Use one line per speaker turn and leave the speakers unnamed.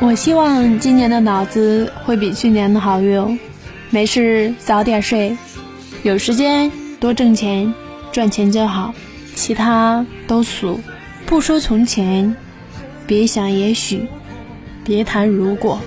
我希望今年的脑子会比去年的好用没事早点睡有时间多挣钱赚钱就好其他都俗。不说从前别想也许别谈如果。